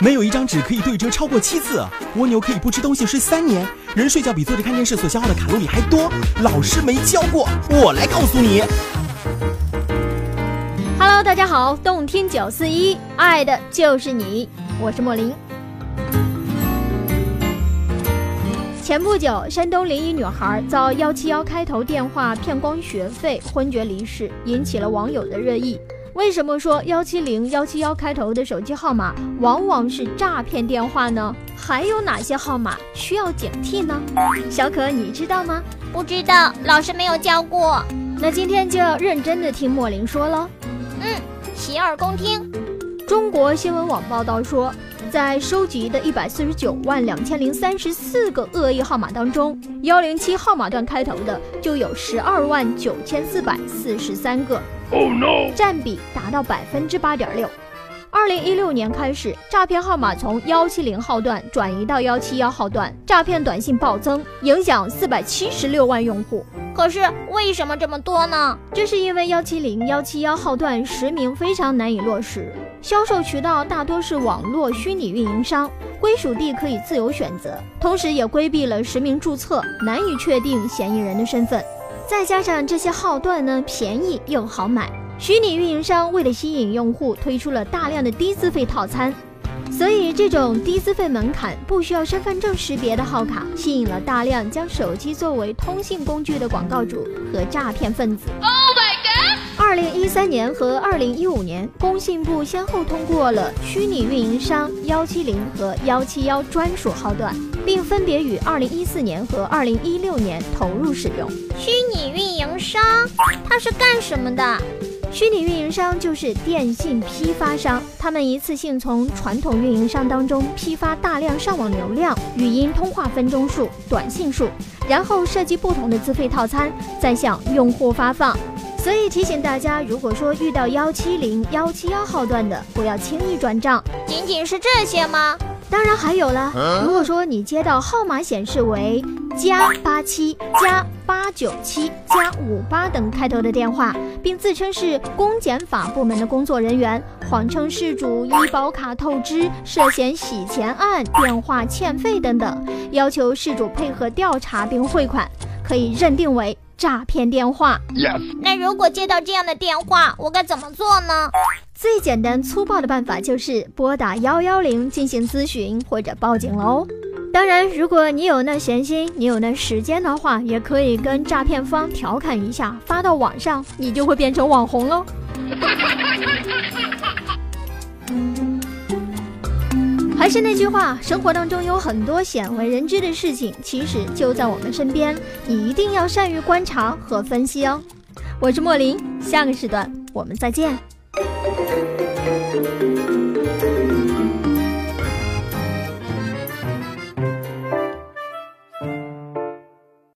没有一张纸可以对折超过七次。蜗牛可以不吃东西睡三年。人睡觉比坐着看电视所消耗的卡路里还多。老师没教过，我来告诉你。Hello，大家好，动听九四一，爱的就是你，我是莫林。前不久，山东临沂女孩遭幺七幺开头电话骗光学费，昏厥离世，引起了网友的热议。为什么说幺七零幺七幺开头的手机号码往往是诈骗电话呢？还有哪些号码需要警惕呢？小可，你知道吗？不知道，老师没有教过。那今天就要认真的听莫林说了。嗯，洗耳恭听。中国新闻网报道说，在收集的一百四十九万两千零三十四个恶意号码当中，幺零七号码段开头的就有十二万九千四百四十三个。占比达到百分之八点六。二零一六年开始，诈骗号码从幺七零号段转移到幺七幺号段，诈骗短信暴增，影响四百七十六万用户。可是为什么这么多呢？这是因为幺七零幺七幺号段实名非常难以落实，销售渠道大多是网络虚拟运营商，归属地可以自由选择，同时也规避了实名注册，难以确定嫌疑人的身份。再加上这些号段呢，便宜又好买，虚拟运营商为了吸引用户，推出了大量的低资费套餐，所以这种低资费门槛、不需要身份证识别的号卡，吸引了大量将手机作为通信工具的广告主和诈骗分子。Oh my god！二零一三年和二零一五年，工信部先后通过了虚拟运营商幺七零和幺七幺专属号段，并分别于二零一四年和二零一六年投入使用。虚拟运营商，它是干什么的？虚拟运营商就是电信批发商，他们一次性从传统运营商当中批发大量上网流量、语音通话分钟数、短信数，然后设计不同的资费套餐，再向用户发放。所以提醒大家，如果说遇到幺七零幺七幺号段的，不要轻易转账。仅仅是这些吗？当然还有了。如果说你接到号码显示为加八七加八九七加五八等开头的电话，并自称是公检法部门的工作人员，谎称事主医保卡透支、涉嫌洗钱案、电话欠费等等，要求事主配合调查并汇款，可以认定为。诈骗电话。那如果接到这样的电话，我该怎么做呢？最简单粗暴的办法就是拨打幺幺零进行咨询或者报警喽。当然，如果你有那闲心，你有那时间的话，也可以跟诈骗方调侃一下，发到网上，你就会变成网红喽。还是那句话，生活当中有很多鲜为人知的事情，其实就在我们身边，你一定要善于观察和分析哦。我是莫林，下个时段我们再见。